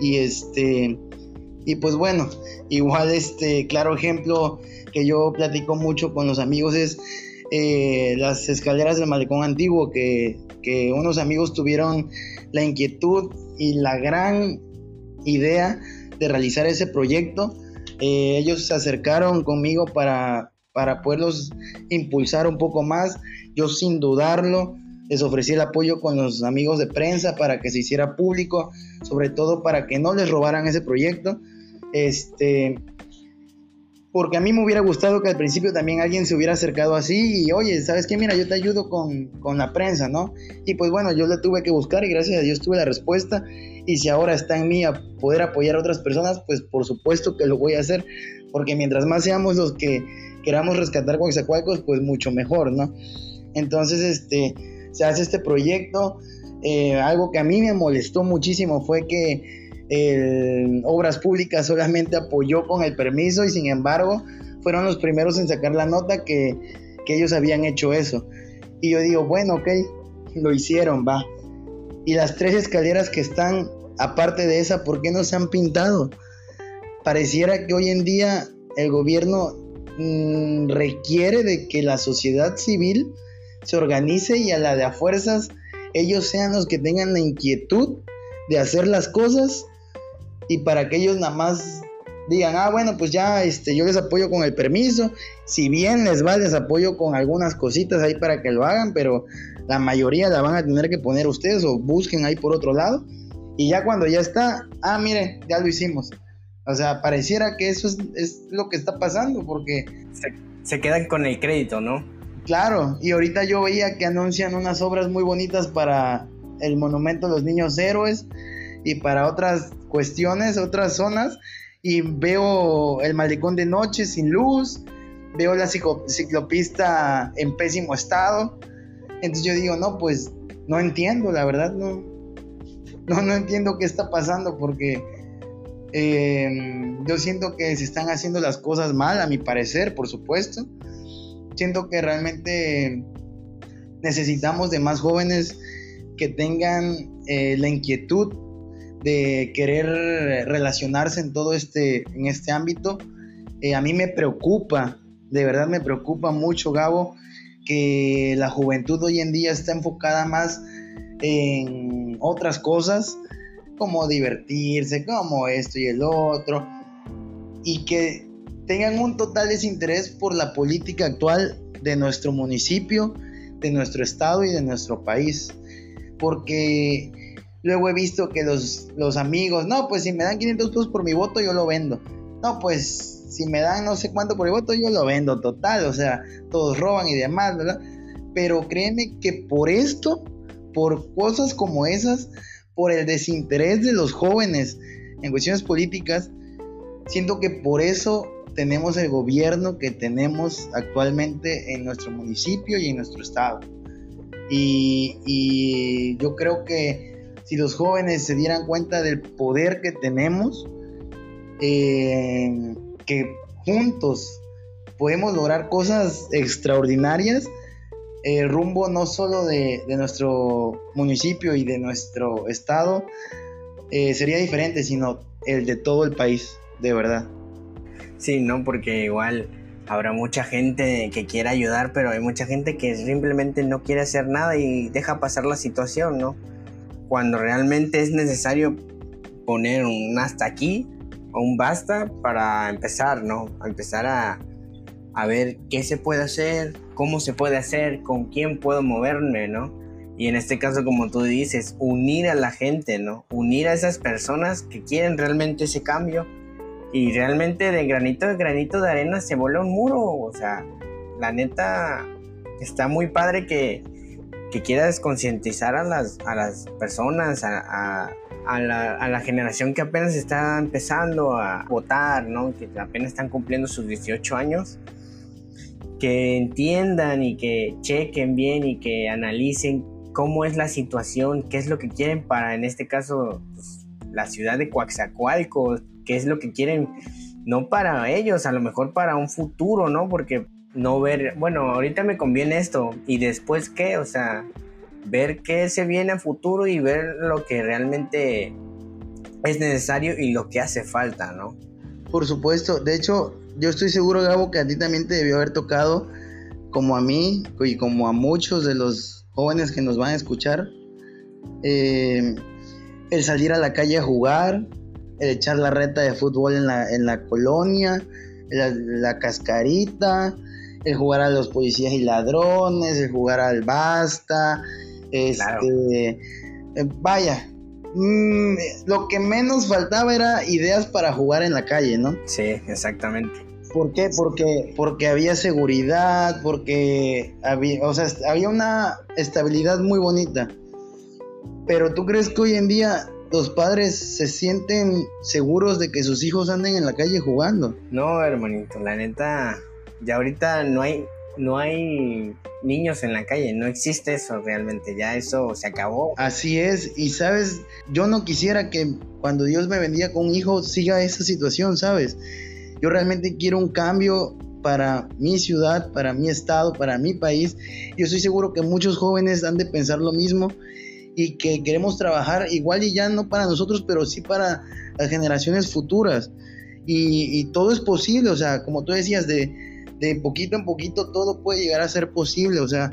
D: Y este, y pues bueno, igual este, claro ejemplo que yo platico mucho con los amigos es eh, las escaleras del malecón antiguo, que, que unos amigos tuvieron la inquietud y la gran idea de realizar ese proyecto. Eh, ellos se acercaron conmigo para, para poderlos impulsar un poco más. Yo sin dudarlo les ofrecí el apoyo con los amigos de prensa para que se hiciera público, sobre todo para que no les robaran ese proyecto. Este, porque a mí me hubiera gustado que al principio también alguien se hubiera acercado así y, oye, ¿sabes qué? Mira, yo te ayudo con, con la prensa, ¿no? Y pues bueno, yo le tuve que buscar y gracias a Dios tuve la respuesta. Y si ahora está en mí a poder apoyar a otras personas, pues por supuesto que lo voy a hacer, porque mientras más seamos los que queramos rescatar Coaxacualcos, pues mucho mejor, ¿no? Entonces, este, se hace este proyecto. Eh, algo que a mí me molestó muchísimo fue que Obras Públicas solamente apoyó con el permiso y sin embargo fueron los primeros en sacar la nota que, que ellos habían hecho eso. Y yo digo, bueno, ok, lo hicieron, va. Y las tres escaleras que están aparte de esa, ¿por qué no se han pintado? Pareciera que hoy en día el gobierno mm, requiere de que la sociedad civil se organice y a la de a fuerzas ellos sean los que tengan la inquietud de hacer las cosas y para que ellos nada más digan, ah, bueno, pues ya este, yo les apoyo con el permiso, si bien les va, les apoyo con algunas cositas ahí para que lo hagan, pero la mayoría la van a tener que poner ustedes o busquen ahí por otro lado. Y ya cuando ya está, ah, mire, ya lo hicimos. O sea, pareciera que eso es, lo que está pasando, porque...
C: Se, quedan con el crédito, ¿no?
D: Claro, y ahorita yo veía que anuncian unas obras muy bonitas para el Monumento a los Niños Héroes y para otras cuestiones, otras zonas, y veo el malecón de noche sin luz, veo la ciclopista en pésimo estado, entonces yo digo, no, pues no entiendo, la verdad, no, no, no entiendo qué está pasando porque eh, yo siento que se están haciendo las cosas mal, a mi parecer, por supuesto. Siento que realmente necesitamos de más jóvenes que tengan eh, la inquietud de querer relacionarse en todo este, en este ámbito. Eh, a mí me preocupa, de verdad me preocupa mucho, Gabo, que la juventud hoy en día está enfocada más en otras cosas, como divertirse, como esto y el otro, y que tengan un total desinterés por la política actual de nuestro municipio, de nuestro estado y de nuestro país. Porque luego he visto que los, los amigos, no, pues si me dan 500 pesos por mi voto, yo lo vendo. No, pues si me dan no sé cuánto por el voto, yo lo vendo total, o sea, todos roban y demás, ¿verdad? Pero créeme que por esto, por cosas como esas, por el desinterés de los jóvenes en cuestiones políticas, siento que por eso tenemos el gobierno que tenemos actualmente en nuestro municipio y en nuestro estado. Y, yo creo que si los jóvenes se dieran cuenta del poder que tenemos, eh, que juntos podemos lograr cosas extraordinarias, el rumbo no solo de, nuestro municipio y de nuestro estado eh, sería diferente, sino el de todo el país, de verdad.
C: Sí, no, porque igual habrá mucha gente que quiera ayudar, pero hay mucha gente que simplemente no quiere hacer nada y deja pasar la situación, ¿no? Cuando realmente es necesario poner un hasta aquí un basta para empezar, ¿no? A empezar a, a ver qué se puede hacer, cómo se puede hacer, con quién puedo moverme, ¿no? Y en este caso, como tú dices, unir a la gente, ¿no? Unir a esas personas que quieren realmente ese cambio. Y realmente de granito de granito de arena se vuelve un muro. O sea, la neta está muy padre que, que quieras concientizar a las, a las personas, a, a la, generación que apenas está empezando a votar, ¿no? que apenas están cumpliendo sus 18 años, que entiendan y que chequen bien y que analicen cómo es la situación, qué es lo que quieren para, en este caso, pues, la ciudad de Coaxacualco, qué es lo que quieren, no para ellos, a lo mejor para un futuro, ¿no? Porque no ver, bueno, ahorita me conviene esto y después qué, o sea, ver qué se viene a futuro y ver lo que realmente es necesario y lo que hace falta, ¿no?
D: Por supuesto, de hecho, yo estoy seguro, Gabo, que a ti también te debió haber tocado, como a mí y como a muchos de los jóvenes que nos van a escuchar, eh, el salir a la calle a jugar, el echar la reta de fútbol en la, en la colonia, la, la cascarita, el jugar a los policías y ladrones, el jugar al basta, este, eh, vaya, mm, lo que menos faltaba era ideas para jugar en la calle, ¿no?
C: Sí, exactamente.
D: ¿Por qué? Porque, porque había seguridad, porque había, o sea, había una estabilidad muy bonita. Pero ¿tú crees que hoy en día los padres se sienten seguros de que sus hijos anden en la calle jugando?
C: No, hermanito, la neta, ya ahorita no hay, no hay niños en la calle, no existe eso realmente, ya eso se acabó.
D: Así es, y sabes, yo no quisiera que cuando Dios me bendiga con un hijo siga esa situación, ¿sabes? Yo realmente quiero un cambio para mi ciudad, para mi estado, para mi país. Yo estoy seguro que muchos jóvenes han de pensar lo mismo y que queremos trabajar igual y ya no para nosotros, pero sí para las generaciones futuras. Y, y todo es posible, o sea, como tú decías, de, de poquito en poquito todo puede llegar a ser posible. O sea,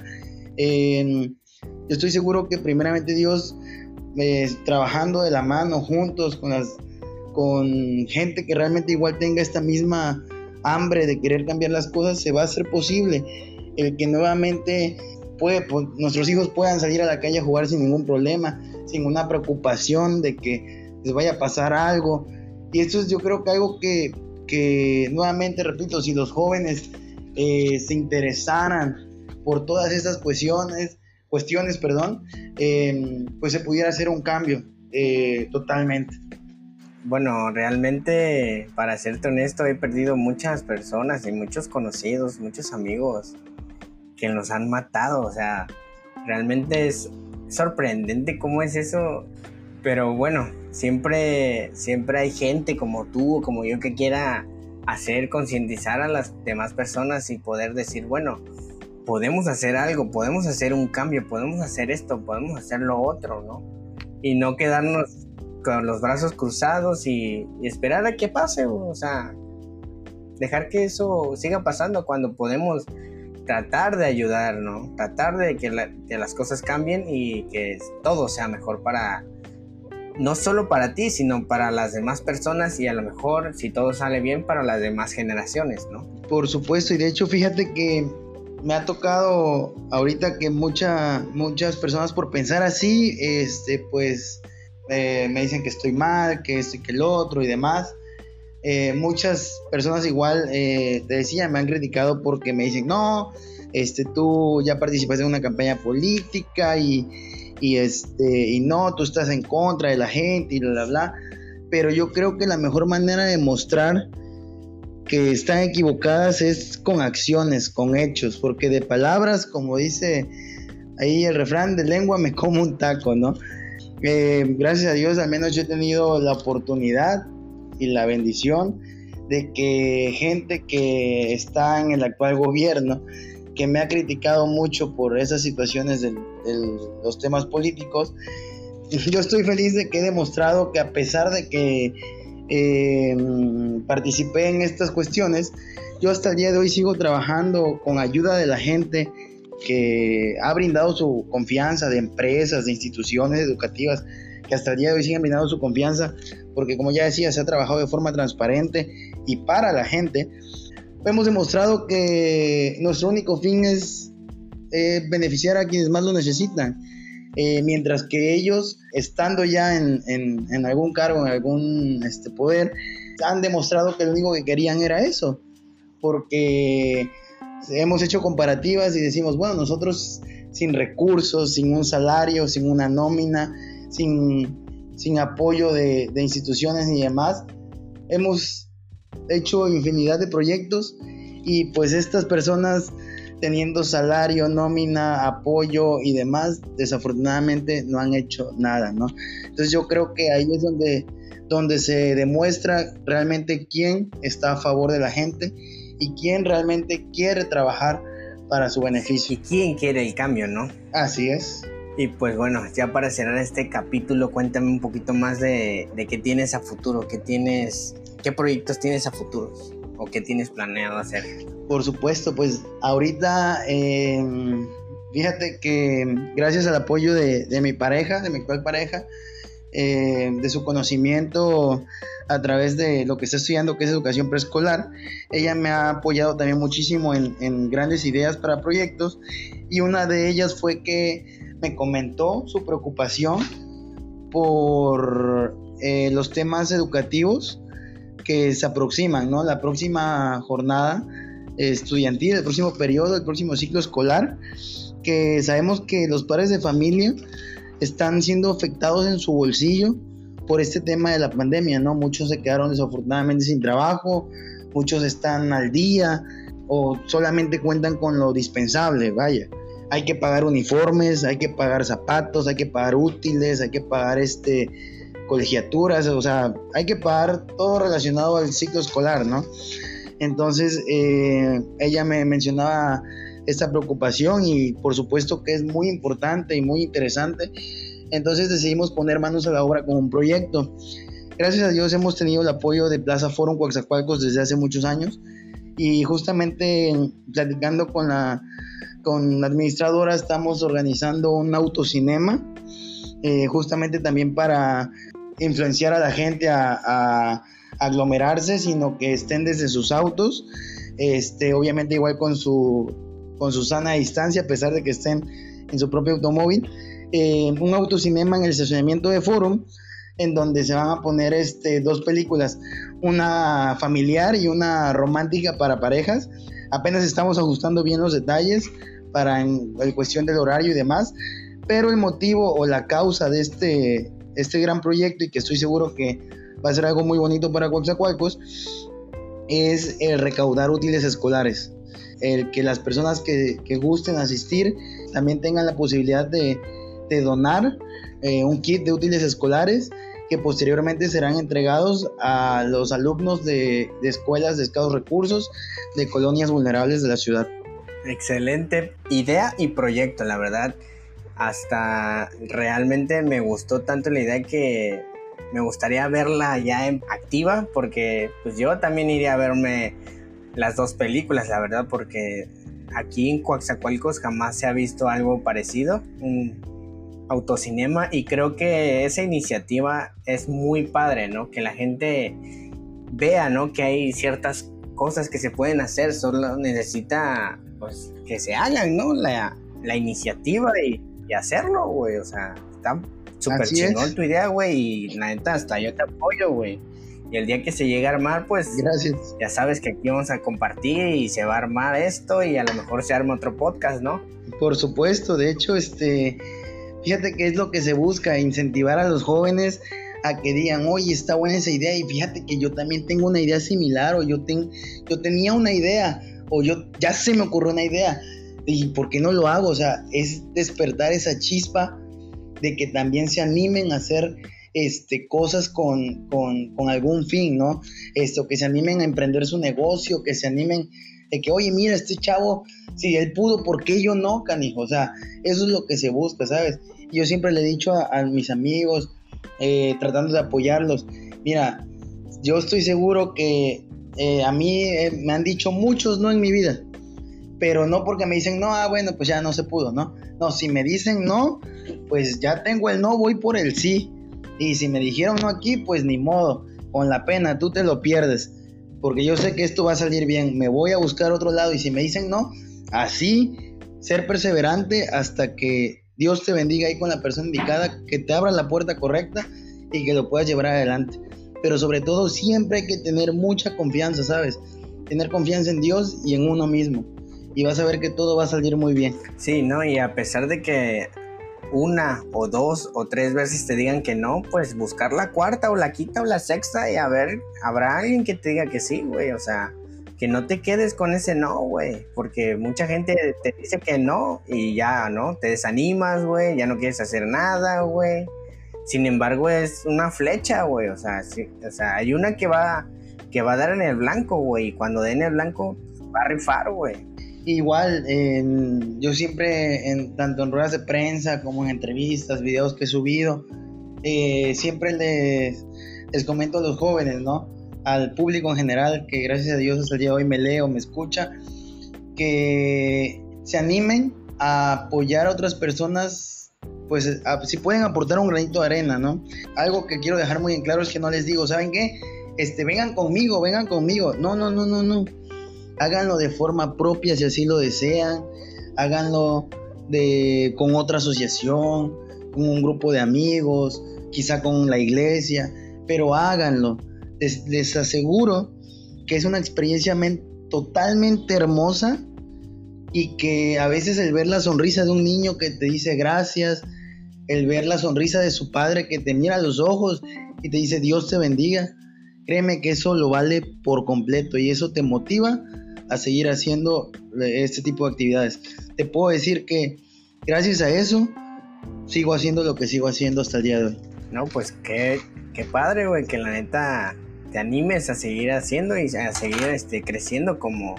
D: yo estoy seguro que primeramente Dios, eh, trabajando de la mano juntos con las con gente que realmente igual tenga esta misma hambre de querer cambiar las cosas, se va a hacer posible el que nuevamente puede, pues, nuestros hijos puedan salir a la calle a jugar sin ningún problema, sin una preocupación de que les vaya a pasar algo. Y esto es yo creo que algo que, que nuevamente, repito, si los jóvenes eh, se interesaran por todas estas cuestiones, cuestiones, perdón, em, pues se pudiera hacer un cambio eh, totalmente.
C: Bueno, realmente, para serte honesto, he perdido muchas personas y muchos conocidos, muchos amigos que nos han matado. O sea, realmente es sorprendente cómo es eso. Pero bueno, siempre, siempre hay gente como tú o como yo que quiera hacer concientizar a las demás personas y poder decir, bueno, podemos hacer algo, podemos hacer un cambio, podemos hacer esto, podemos hacer lo otro, ¿no? Y no quedarnos con los brazos cruzados y, esperar a que pase, o sea, dejar que eso siga pasando cuando podemos tratar de ayudar, ¿no? Tratar de que, las cosas cambien y que todo sea mejor para, no solo para ti, sino para las demás personas y a lo mejor, si todo sale bien, para las demás generaciones, ¿no?
D: Por supuesto, y de hecho, fíjate que me ha tocado ahorita que mucha, muchas personas por pensar así, este, pues eh, me dicen que estoy mal, que esto y que el otro y demás. Eh, muchas personas igual, eh, te decía, me han criticado porque me dicen, no, este, tú ya participaste en una campaña política y, y, este, y no, tú estás en contra de la gente y bla, bla, bla. Pero yo creo que la mejor manera de mostrar que están equivocadas es con acciones, con hechos, porque de palabras, como dice ahí el refrán, de lengua me como un taco, ¿no? Eh, gracias a Dios, al menos yo he tenido la oportunidad y la bendición de que gente que está en el actual gobierno, que me ha criticado mucho por esas situaciones de, los temas políticos, yo estoy feliz de que he demostrado que a pesar de que eh, participé en estas cuestiones, yo hasta el día de hoy sigo trabajando con ayuda de la gente que ha brindado su confianza de empresas, de instituciones educativas, que hasta el día de hoy siguen brindando su confianza, porque como ya decía, se ha trabajado de forma transparente y para la gente. Hemos demostrado que nuestro único fin es eh, beneficiar a quienes más lo necesitan. Eh, mientras que ellos, estando ya en, en, algún cargo, en algún este, poder, han demostrado que lo único que querían era eso, porque hemos hecho comparativas y decimos, bueno, nosotros sin recursos, sin un salario, sin una nómina, sin, sin apoyo de, de instituciones ni demás, hemos hecho infinidad de proyectos y pues estas personas teniendo salario, nómina, apoyo y demás, desafortunadamente no han hecho nada, ¿no? Entonces yo creo que ahí es donde, donde se demuestra realmente quién está a favor de la gente y quién realmente quiere trabajar para su beneficio.
C: Y quién quiere el cambio, ¿no?
D: Así es.
C: Y pues bueno, ya para cerrar este capítulo, cuéntame un poquito más de, qué tienes a futuro, qué tienes, qué proyectos tienes a futuro o qué tienes planeado hacer.
D: Por supuesto, pues ahorita, em, fíjate que gracias al apoyo de, de mi pareja, de mi actual pareja, eh, de su conocimiento a través de lo que está estudiando, que es educación preescolar. Ella me ha apoyado también muchísimo en, grandes ideas para proyectos y una de ellas fue que me comentó su preocupación por eh, los temas educativos que se aproximan, ¿no? La próxima jornada estudiantil, el próximo periodo, el próximo ciclo escolar, que sabemos que los padres de familia están siendo afectados en su bolsillo por este tema de la pandemia, ¿no? Muchos se quedaron desafortunadamente sin trabajo, muchos están al día o solamente cuentan con lo dispensable, vaya. Hay que pagar uniformes, hay que pagar zapatos, hay que pagar útiles, hay que pagar este colegiaturas, o sea, hay que pagar todo relacionado al ciclo escolar, ¿no? Entonces, eh, ella me mencionaba esta preocupación y por supuesto que es muy importante y muy interesante. Entonces decidimos poner manos a la obra con un proyecto. Gracias a Dios hemos tenido el apoyo de Plaza Forum Coaxacualcos desde hace muchos años y justamente platicando con la, con la administradora estamos organizando un autocinema eh, justamente también para influenciar a la gente a, aglomerarse, sino que estén desde sus autos, este, obviamente igual con su, con su sana distancia, a pesar de que estén en su propio automóvil. Eh, un autocinema en el estacionamiento de Forum, en donde se van a poner este, dos películas, una familiar y una romántica para parejas. Apenas estamos ajustando bien los detalles para en, cuestión del horario y demás, pero el motivo o la causa de este, este gran proyecto y que estoy seguro que va a ser algo muy bonito para Coatzacoalcos es el recaudar útiles escolares. El que las personas que, gusten asistir también tengan la posibilidad de, donar eh, un kit de útiles escolares que posteriormente serán entregados a los alumnos de, de escuelas de escasos recursos de colonias vulnerables de la ciudad.
C: Excelente idea y proyecto, la verdad hasta realmente me gustó tanto la idea que me gustaría verla ya en activa porque pues yo también iría a verme las dos películas, la verdad, porque aquí en Coaxacualcos jamás se ha visto algo parecido, un autocinema y creo que esa iniciativa es muy padre, ¿no? Que la gente vea, ¿no? Que hay ciertas cosas que se pueden hacer, solo necesita pues que se hagan, ¿no? La, la iniciativa y y hacerlo, güey. O sea, está súper chingón tu idea, güey. Y la neta, hasta yo te apoyo, güey. Y el día que se llegue a armar, pues.
D: Gracias.
C: Ya sabes que aquí vamos a compartir y se va a armar esto y a lo mejor se arma otro podcast, ¿no?
D: Por supuesto, de hecho, este. Fíjate que es lo que se busca, incentivar a los jóvenes a que digan, oye, está buena esa idea y fíjate que yo también tengo una idea similar o yo, ten, yo tenía una idea o yo ya se me ocurrió una idea ¿Y por qué no lo hago? O sea, es despertar esa chispa de que también se animen a hacer este, cosas con, algún fin, ¿no? Esto, que se animen a emprender su negocio, que se animen de que, oye, mira, este chavo, si él pudo, ¿por qué yo no, canijo? O sea, eso es lo que se busca, ¿sabes? Yo siempre le he dicho a, mis amigos, eh, tratando de apoyarlos, mira, yo estoy seguro que eh, a mí eh, me han dicho muchos no en mi vida, pero no porque me dicen no, ah, bueno, pues ya no se pudo, ¿no? No, si me dicen no, pues ya tengo el no, voy por el sí. Y si me dijeron no aquí, pues ni modo, con la pena, tú te lo pierdes. Porque yo sé que esto va a salir bien, me voy a buscar otro lado y si me dicen no, así, ser perseverante hasta que Dios te bendiga ahí con la persona indicada, que te abra la puerta correcta y que lo puedas llevar adelante. Pero sobre todo siempre hay que tener mucha confianza, ¿sabes? Tener confianza en Dios y en uno mismo y vas a ver que todo va a salir muy bien.
C: Sí, ¿no? Y a pesar de que una o dos o tres veces te digan que no, pues buscar la cuarta o la quinta o la sexta y a ver, habrá alguien que te diga que sí, güey, o sea, que no te quedes con ese no, güey, porque mucha gente te dice que no y ya, ¿no? Te desanimas, güey, ya no quieres hacer nada, güey. Sin embargo, es una flecha, güey, o sea, o sea, hay una que va que va a dar en el blanco, güey, y cuando dé en el blanco va a rifar, güey.
D: Igual, yo siempre, en, tanto en ruedas de prensa como en entrevistas, videos que he subido, eh, siempre les, les comento a los jóvenes, ¿no? Al público en general, que gracias a Dios hasta el día de hoy me leo, me escucha, que se animen a apoyar a otras personas, pues si pueden aportar un granito de arena, ¿no? Algo que quiero dejar muy en claro es que no les digo, ¿saben qué? Este, vengan conmigo, vengan conmigo. No, no, no, no, no háganlo de forma propia si así lo desean, háganlo de, con otra asociación, con un grupo de amigos, quizá con la iglesia, pero háganlo. Les, aseguro que es una experiencia totalmente hermosa y que a veces el ver la sonrisa de un niño que te dice gracias, el ver la sonrisa de su padre que te mira a los ojos y te dice Dios te bendiga, créeme que eso lo vale por completo y eso te motiva a seguir haciendo este tipo de actividades. Te puedo decir que gracias a eso sigo haciendo lo que sigo haciendo hasta el día de hoy.
C: No, pues qué, qué padre, güey, que la neta te animes a seguir haciendo y a seguir este, creciendo como,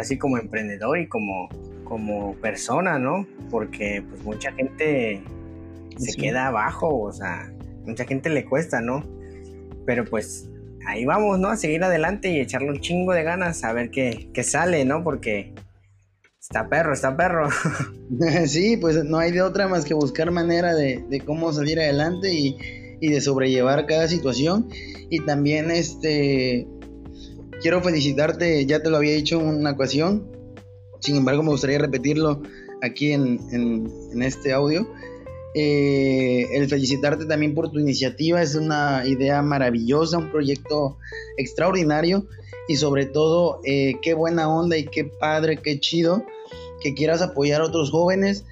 C: así como emprendedor y como, como persona, ¿no? Porque pues mucha gente se queda abajo, o sea, mucha gente le cuesta, ¿no? Pero pues ahí vamos, ¿no? A seguir adelante y echarle un chingo de ganas a ver qué, sale, ¿no? Porque está perro, está perro.
D: sí, pues no hay de otra más que buscar manera de, cómo salir adelante y, y de sobrellevar cada situación. Y también este quiero felicitarte, ya te lo había dicho en una ocasión, sin embargo me gustaría repetirlo aquí en, en, este audio. Eh, el felicitarte también por tu iniciativa, es una idea maravillosa, un proyecto extraordinario y sobre todo eh, qué buena onda y qué padre, qué chido que quieras apoyar a otros jóvenes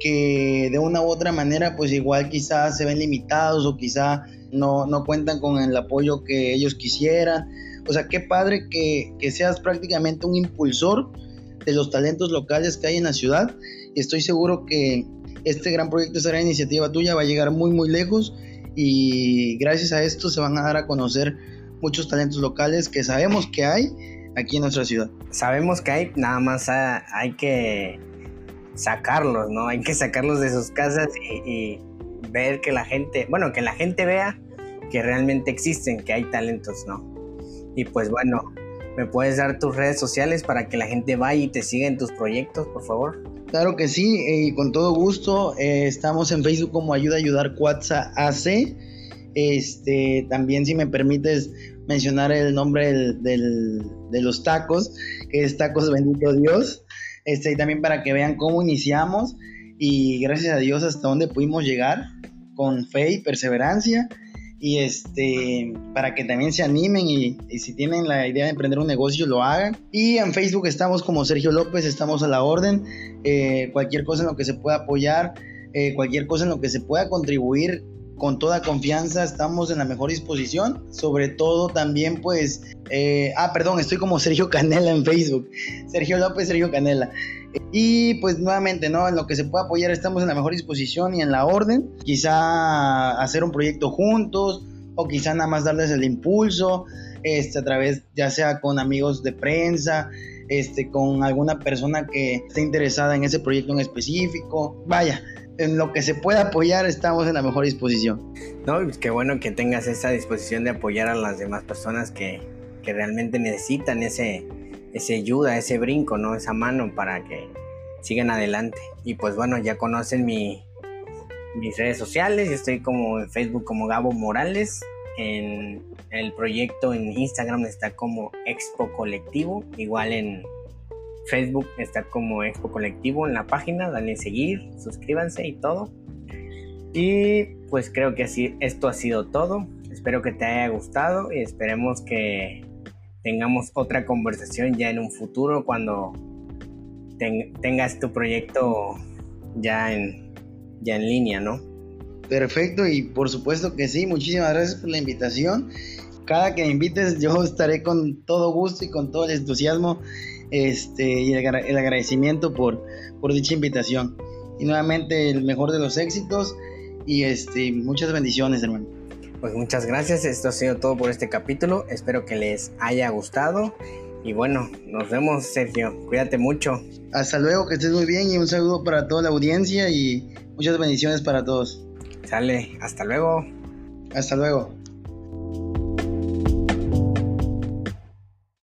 D: que de una u otra manera pues igual quizás se ven limitados o quizá no, no cuentan con el apoyo que ellos quisieran. O sea, qué padre que, que seas prácticamente un impulsor de los talentos locales que hay en la ciudad. Y estoy seguro que este gran proyecto, esta gran iniciativa tuya va a llegar muy, muy lejos. Y gracias a esto se van a dar a conocer muchos talentos locales que sabemos que hay aquí en nuestra ciudad.
C: Sabemos que hay, nada más hay que sacarlos, ¿no? Hay que sacarlos de sus casas y, ver que la gente, bueno, que la gente vea que realmente existen, que hay talentos, ¿no? Y pues bueno, ¿me puedes dar tus redes sociales para que la gente vaya y te siga en tus proyectos, por favor?
D: Claro que sí, eh, y con todo gusto. Eh, estamos en Facebook como Ayuda a Ayudar Cuatza AC. Este, también si me permites mencionar el nombre del, de los tacos, que es Tacos Bendito Dios. Este, y también para que vean cómo iniciamos y gracias a Dios hasta dónde pudimos llegar con fe y perseverancia y este para que también se animen y, si tienen la idea de emprender un negocio lo hagan. Y en Facebook estamos como Sergio López estamos a la orden. Eh, cualquier cosa en lo que se pueda apoyar eh, cualquier cosa en lo que se pueda contribuir con toda confianza, estamos en la mejor disposición. Sobre todo también pues, eh, ah, perdón, estoy como Sergio Canela en Facebook. Sergio López, Sergio Canela. Y pues nuevamente, ¿no? En lo que se pueda apoyar estamos en la mejor disposición y en la orden. Quizá hacer un proyecto juntos o quizá nada más darles el impulso, este, a través ya sea con amigos de prensa, este, con alguna persona que esté interesada en ese proyecto en específico. Vaya, en lo que se pueda apoyar estamos en la mejor disposición.
C: No, pues qué bueno que tengas esa disposición de apoyar a las demás personas que, que realmente necesitan ese, ese ayuda, ese brinco, ¿no? Esa mano para que sigan adelante. Y pues bueno, ya conocen mi, mis redes sociales, yo estoy como en Facebook como Gabo Morales, en el proyecto en Instagram está como Expo Colectivo, igual en Facebook está como Expo Colectivo en la página, dale seguir, suscríbanse y todo. Y pues creo que así esto ha sido todo. Espero que te haya gustado y esperemos que tengamos otra conversación ya en un futuro cuando tengas tu proyecto ya en, ya en línea, ¿no?
D: Perfecto y por supuesto que sí, muchísimas gracias por la invitación. Cada que me invites yo estaré con todo gusto y con todo el entusiasmo este, y el, agradecimiento por, por dicha invitación. Y nuevamente el mejor de los éxitos y este, muchas bendiciones, hermano.
C: Pues muchas gracias, esto ha sido todo por este capítulo, espero que les haya gustado y bueno, nos vemos Sergio, cuídate mucho.
D: Hasta luego, que estés muy bien y un saludo para toda la audiencia y muchas bendiciones para todos.
C: Sale, hasta luego.
D: Hasta luego.